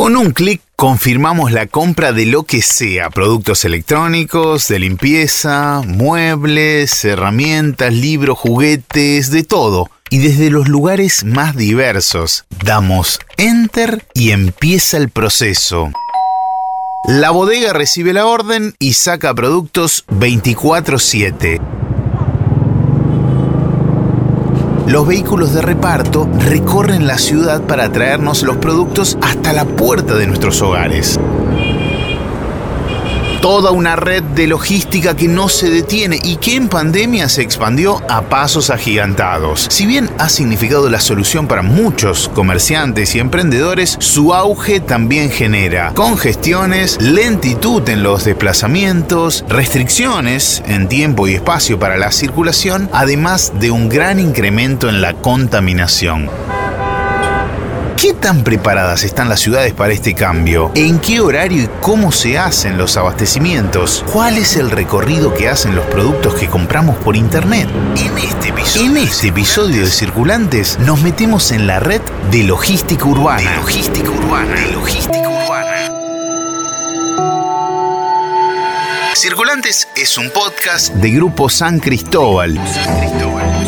Con un clic confirmamos la compra de lo que sea, productos electrónicos, de limpieza, muebles, herramientas, libros, juguetes, de todo. Y desde los lugares más diversos, damos enter y empieza el proceso. La bodega recibe la orden y saca productos 24/7 los vehículos de reparto recorren la ciudad para traernos los productos hasta la puerta de nuestros hogares toda una red de logística que no se detiene y que en pandemia se expandió a pasos agigantados. Si bien ha significado la solución para muchos comerciantes y emprendedores, su auge también genera congestiones, lentitud en los desplazamientos, restricciones en tiempo y espacio para la circulación, además de un gran incremento en la contaminación. ¿Qué tan preparadas están las ciudades para este cambio? ¿En qué horario y cómo se hacen los abastecimientos? ¿Cuál es el recorrido que hacen los productos que compramos por internet? En este episodio, este de Circulantes nos metemos en la red de logística urbana. Logística urbana. Logística urbana. Circulantes es un podcast de Grupo San Cristóbal. San Cristóbal.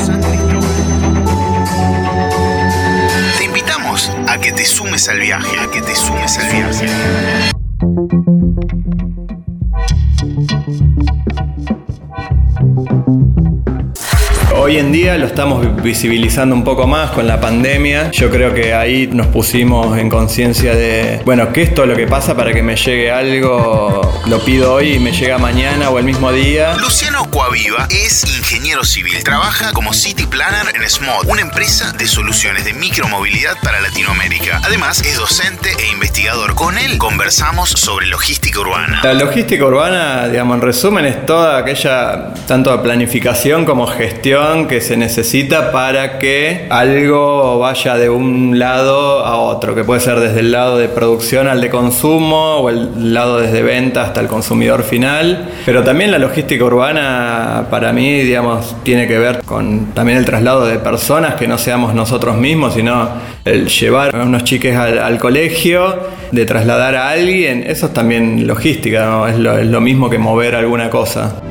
Sumes al viaje, a que te sumes al viaje. Hoy en día lo estamos visibilizando un poco más con la pandemia. Yo creo que ahí nos pusimos en conciencia de, bueno, que esto es lo que pasa para que me llegue algo, lo pido hoy y me llega mañana o el mismo día. Luciano Coaviva es ingeniero civil. Trabaja como City Planner en SMOD, una empresa de soluciones de micromovilidad para Latinoamérica. Además, es docente e investigador. Con él conversamos sobre logística urbana. La logística urbana, digamos, en resumen, es toda aquella, tanto planificación como gestión que se necesita para que algo vaya de un lado a otro, que puede ser desde el lado de producción al de consumo o el lado desde venta hasta el consumidor final. Pero también la logística urbana para mí, digamos, tiene que ver con también el traslado de personas que no seamos nosotros mismos, sino el llevar a unos chiques al, colegio, de trasladar a alguien, eso es también logística, es, lo, es lo mismo que mover alguna cosa.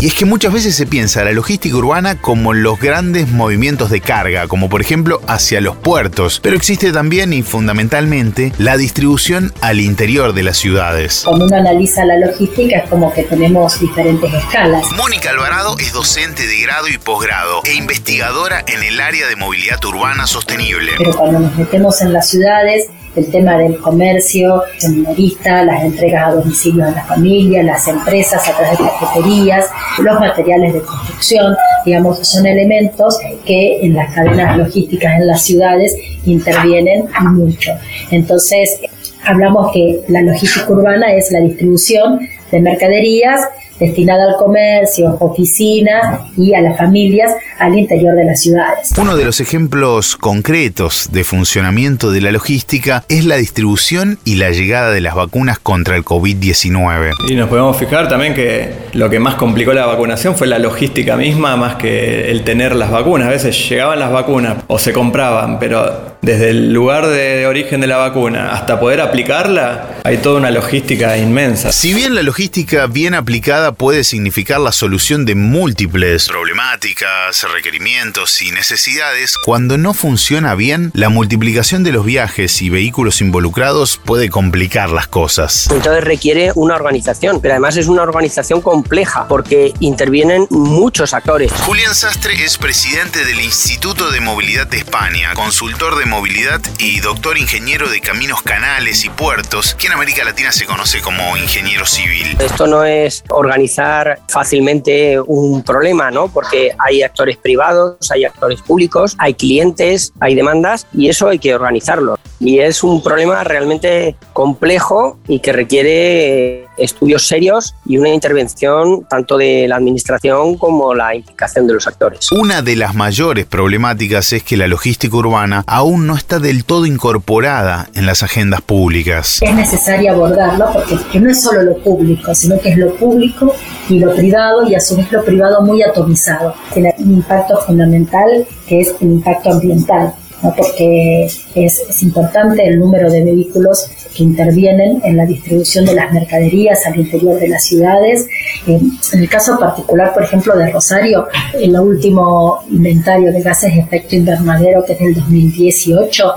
Y es que muchas veces se piensa la logística urbana como los grandes movimientos de carga, como por ejemplo hacia los puertos, pero existe también y fundamentalmente la distribución al interior de las ciudades. Cuando uno analiza la logística es como que tenemos diferentes escalas. Mónica Alvarado es docente de grado y posgrado e investigadora en el área de movilidad urbana sostenible. Pero cuando nos metemos en las ciudades, el tema del comercio minorista, las entregas a domicilio a las familias, las empresas a través de cafeterías, los materiales de construcción, digamos, son elementos que en las cadenas logísticas en las ciudades intervienen mucho. Entonces, hablamos que la logística urbana es la distribución de mercaderías destinada al comercio, oficinas y a las familias al interior de las ciudades. Uno de los ejemplos concretos de funcionamiento de la logística es la distribución y la llegada de las vacunas contra el COVID-19. Y nos podemos fijar también que lo que más complicó la vacunación fue la logística misma más que el tener las vacunas. A veces llegaban las vacunas o se compraban, pero desde el lugar de, origen de la vacuna hasta poder aplicarla, hay toda una logística inmensa. Si bien la logística bien aplicada puede significar la solución de múltiples problemáticas, requerimientos y necesidades, cuando no funciona bien, la multiplicación de los viajes y vehículos involucrados puede complicar las cosas. Entonces requiere una organización, pero además es una organización compleja porque intervienen muchos actores. Julián Sastre es presidente del Instituto de Movilidad de España, consultor de movilidad y doctor ingeniero de caminos, canales y puertos, que en América Latina se conoce como ingeniero civil. Esto no es organizar fácilmente un problema, ¿no? Porque hay actores privados, hay actores públicos, hay clientes, hay demandas y eso hay que organizarlo. Y es un problema realmente complejo y que requiere estudios serios y una intervención tanto de la administración como la implicación de los actores. Una de las mayores problemáticas es que la logística urbana aún no está del todo incorporada en las agendas públicas. Es necesario abordarlo porque no es solo lo público, sino que es lo público y lo privado y a su vez lo privado muy atomizado. Tiene un impacto fundamental que es el impacto ambiental porque es, es, importante el número de vehículos que intervienen en la distribución de las mercaderías al interior de las ciudades. en el caso particular, por ejemplo, de Rosario, el último inventario de gases de efecto invernadero, que es del 2018,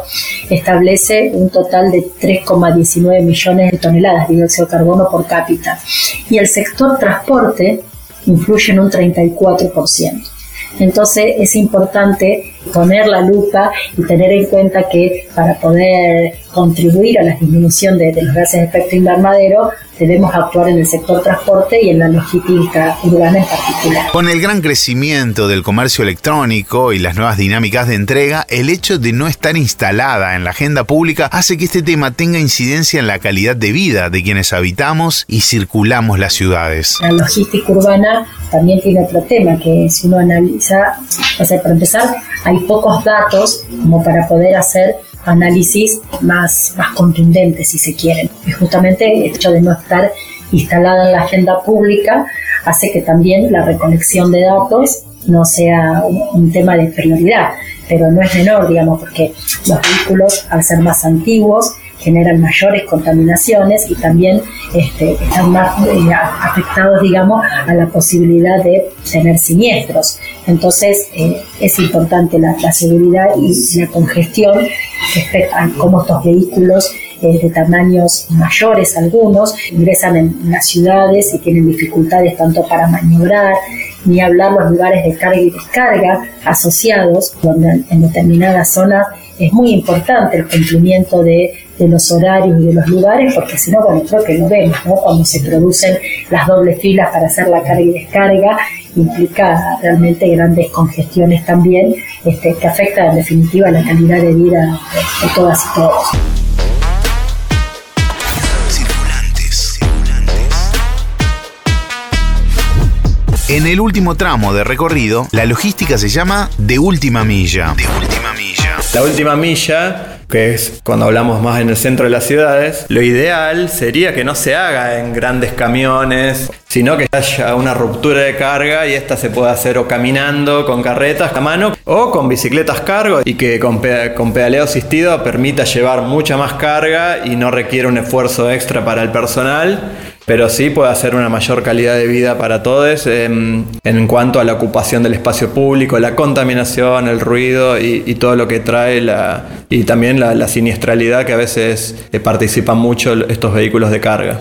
establece un total de 3,19 millones de toneladas de dióxido de carbono por cápita. Y el sector transporte influye en un 34%. Entonces es importante poner la lupa y tener en cuenta que para poder contribuir a la disminución de, los gases de efecto invernadero, debemos actuar en el sector transporte y en la logística urbana en particular. Con el gran crecimiento del comercio electrónico y las nuevas dinámicas de entrega, el hecho de no estar instalada en la agenda pública hace que este tema tenga incidencia en la calidad de vida de quienes habitamos y circulamos las ciudades. La logística urbana también tiene otro tema que si uno analiza, o sea, para empezar, hay pocos datos como para poder hacer análisis más, más contundentes, si se quieren. Y justamente el hecho de no estar instalada en la agenda pública hace que también la recolección de datos no sea un, tema de prioridad, pero no es menor, digamos, porque los vehículos, al ser más antiguos, generan mayores contaminaciones y también este, están más eh, afectados, digamos, a la posibilidad de tener siniestros. Entonces, eh, es importante la, seguridad y la congestión respecto a cómo estos vehículos eh, de tamaños mayores, algunos, ingresan en las ciudades y tienen dificultades tanto para maniobrar, ni hablar los lugares de carga y descarga asociados, donde en determinadas zonas es muy importante el cumplimiento de, los horarios y de los lugares, porque si no, bueno, creo que lo vemos, ¿no? Cuando se producen las dobles filas para hacer la carga y descarga, implica realmente grandes congestiones también, este, que afecta en definitiva la calidad de vida de todas y todos. En el último tramo de recorrido, la logística se llama de. De última milla. La última milla, que es cuando hablamos más en el centro de las ciudades, lo ideal sería que no se haga en grandes camiones, sino que haya una ruptura de carga y esta se pueda hacer o caminando con carretas a mano o con bicicletas cargo y que con, con pedaleo asistido permita llevar mucha más carga y no requiere un esfuerzo extra para el personal pero sí puede hacer una mayor calidad de vida para todos em, en cuanto a la ocupación del espacio público, la contaminación, el ruido y, todo lo que trae la, y también la, siniestralidad que a veces eh, participan mucho estos vehículos de carga.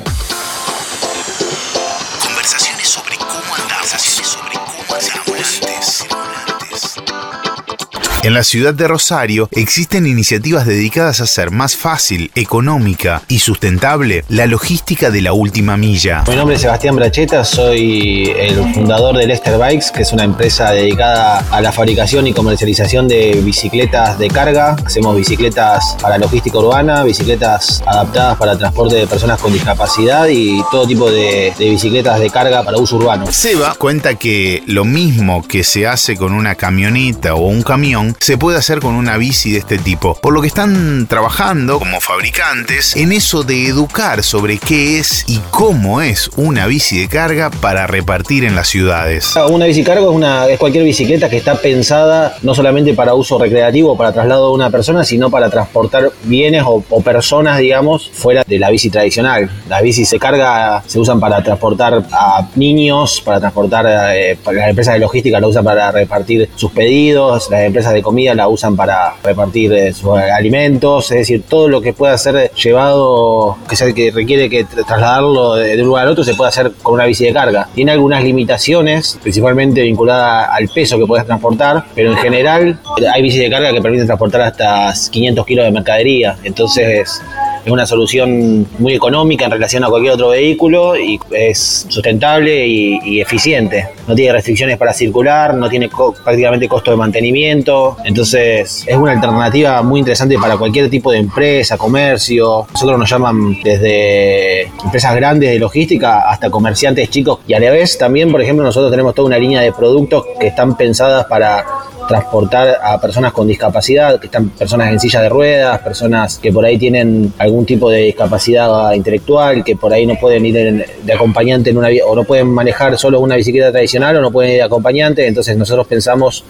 En la ciudad de Rosario existen iniciativas dedicadas a hacer más fácil, económica y sustentable la logística de la última milla. Mi nombre es Sebastián Bracheta, soy el fundador de Lester Bikes, que es una empresa dedicada a la fabricación y comercialización de bicicletas de carga. Hacemos bicicletas para logística urbana, bicicletas adaptadas para transporte de personas con discapacidad y todo tipo de, de bicicletas de carga para uso urbano. Seba cuenta que lo mismo que se hace con una camioneta o un camión, se puede hacer con una bici de este tipo. Por lo que están trabajando como fabricantes en eso de educar sobre qué es y cómo es una bici de carga para repartir en las ciudades. Una bici cargo es, es cualquier bicicleta que está pensada no solamente para uso recreativo, para traslado de una persona, sino para transportar bienes o, personas, digamos, fuera de la bici tradicional. Las bicis se carga, se usan para transportar a niños, para transportar, eh, las empresas de logística la usan para repartir sus pedidos, las empresas de comida la usan para repartir eh, sus alimentos, es decir, todo lo que pueda ser llevado, que, sea, que requiere que trasladarlo de, un lugar al otro, se puede hacer con una bici de carga. Tiene algunas limitaciones, principalmente vinculadas al peso que puedes transportar, pero en general hay bicis de carga que permiten transportar hasta 500 kilos de mercadería, entonces es una solución muy económica en relación a cualquier otro vehículo y es sustentable y, eficiente. No tiene restricciones para circular, no tiene prácticamente costo de mantenimiento, entonces es una alternativa muy interesante para cualquier tipo de empresa, comercio. Nosotros nos llaman desde empresas grandes de logística hasta comerciantes chicos y a la vez también, por ejemplo, nosotros tenemos toda una línea de productos que están pensadas para transportar a personas con discapacidad, que están personas en silla de ruedas, personas que por ahí tienen algún tipo de discapacidad intelectual, que por ahí no pueden ir de acompañante en una o no pueden manejar solo una bicicleta tradicional o no pueden ir de acompañante, entonces nosotros pensamos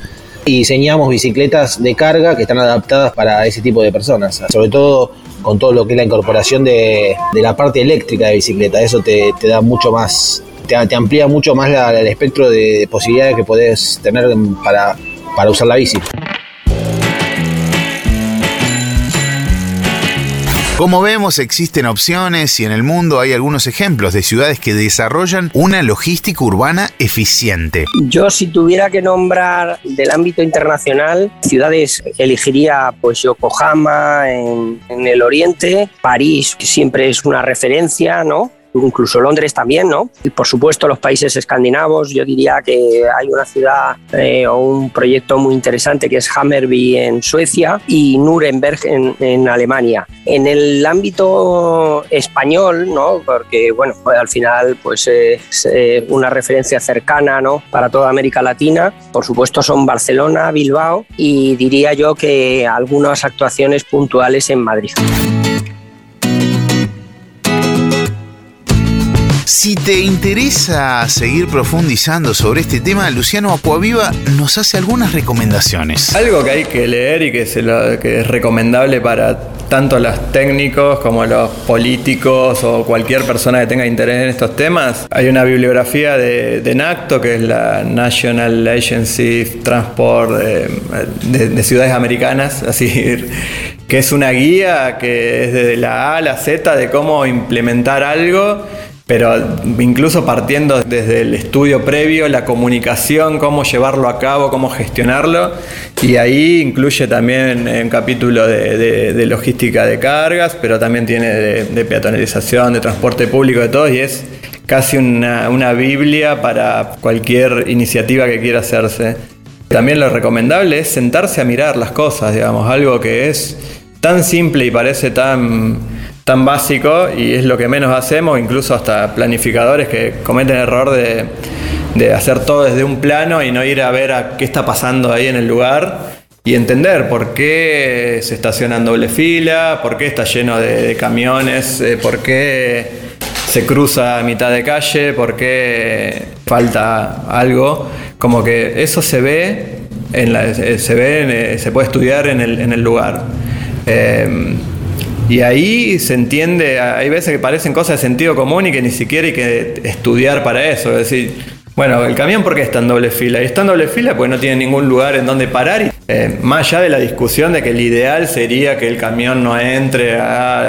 y diseñamos bicicletas de carga que están adaptadas para ese tipo de personas, sobre todo con todo lo que es la incorporación de, la parte eléctrica de bicicleta, eso te, da mucho más, te, amplía mucho más el espectro de posibilidades que puedes tener para, para usar la bici. Como vemos, existen opciones y en el mundo hay algunos ejemplos de ciudades que desarrollan una logística urbana eficiente. Yo si tuviera que nombrar del ámbito internacional, ciudades elegiría pues Yokohama en, en el oriente, París, que siempre es una referencia, ¿no? Incluso Londres también, ¿no? Y por supuesto los países escandinavos, yo diría que hay una ciudad eh, o un proyecto muy interesante que es Hammerby en Suecia y Nuremberg en, Alemania. En el ámbito español, ¿no? Porque, bueno, pues al final pues es eh, una referencia cercana, ¿no? Para toda América Latina, por supuesto son Barcelona, Bilbao y diría yo que algunas actuaciones puntuales en Madrid. Si te interesa seguir profundizando sobre este tema, Luciano Acuaviva nos hace algunas recomendaciones. Algo que hay que leer y que, es recomendable para tanto los técnicos como los políticos o cualquier persona que tenga interés en estos temas. Hay una bibliografía de, NACTO, que es la National Agency Transport eh, de, de ciudades americanas, así que es una guía que es desde la A a la Z de cómo implementar algo pero incluso partiendo desde el estudio previo, la comunicación, cómo llevarlo a cabo, cómo gestionarlo, y ahí incluye también un capítulo de, logística de cargas, pero también tiene de, peatonalización, de transporte público, de todo, y es casi una Biblia para cualquier iniciativa que quiera hacerse. También lo recomendable es sentarse a mirar las cosas, digamos, algo que es tan simple y parece tan tan básico y es lo que menos hacemos, incluso hasta planificadores que cometen el error de, hacer todo desde un plano y no ir a ver a qué está pasando ahí en el lugar y entender por qué se estaciona en doble fila, por qué está lleno de, camiones, eh, por qué se cruza a mitad de calle, por qué falta algo. Como que eso se ve, en la, se, ve se puede estudiar en el, en el lugar. Eh, y ahí se entiende, hay veces que parecen cosas de sentido común y que ni siquiera hay que estudiar para eso. Es decir, bueno, el camión, ¿por qué está en doble fila? Y está en doble fila porque no tiene ningún lugar en donde parar. Eh, más allá de la discusión de que el ideal sería que el camión no entre,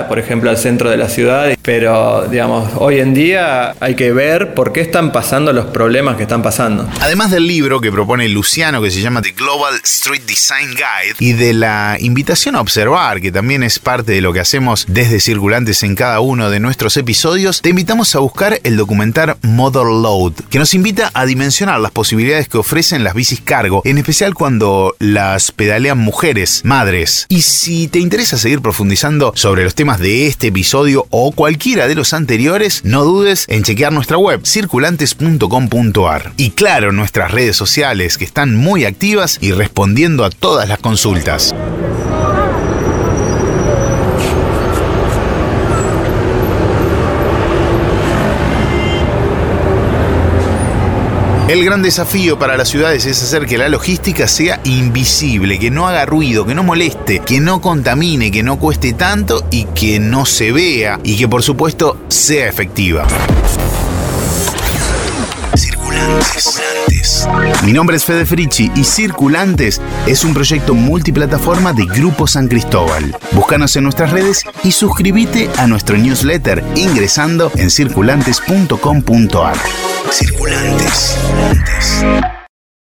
por ejemplo, al centro de la ciudad, pero digamos, hoy en día hay que ver por qué están pasando los problemas que están pasando. Además del libro que propone Luciano, que se llama The Global Street Design Guide, y de la invitación a observar, que también es parte de lo que hacemos desde Circulantes en cada uno de nuestros episodios, te invitamos a buscar el documental Mother Load, que nos invita a dimensionar las posibilidades que ofrecen las bicis cargo, en especial cuando la pedalean mujeres, madres. Y si te interesa seguir profundizando sobre los temas de este episodio o cualquiera de los anteriores, no dudes en chequear nuestra web circulantes.com.ar. Y claro, nuestras redes sociales que están muy activas y respondiendo a todas las consultas. El gran desafío para las ciudades es hacer que la logística sea invisible, que no haga ruido, que no moleste, que no contamine, que no cueste tanto y que no se vea y que por supuesto sea efectiva. Mi nombre es Fede Frichi y Circulantes es un proyecto multiplataforma de Grupo San Cristóbal. Búscanos en nuestras redes y suscríbete a nuestro newsletter ingresando en circulantes.com.ar. Circulantes.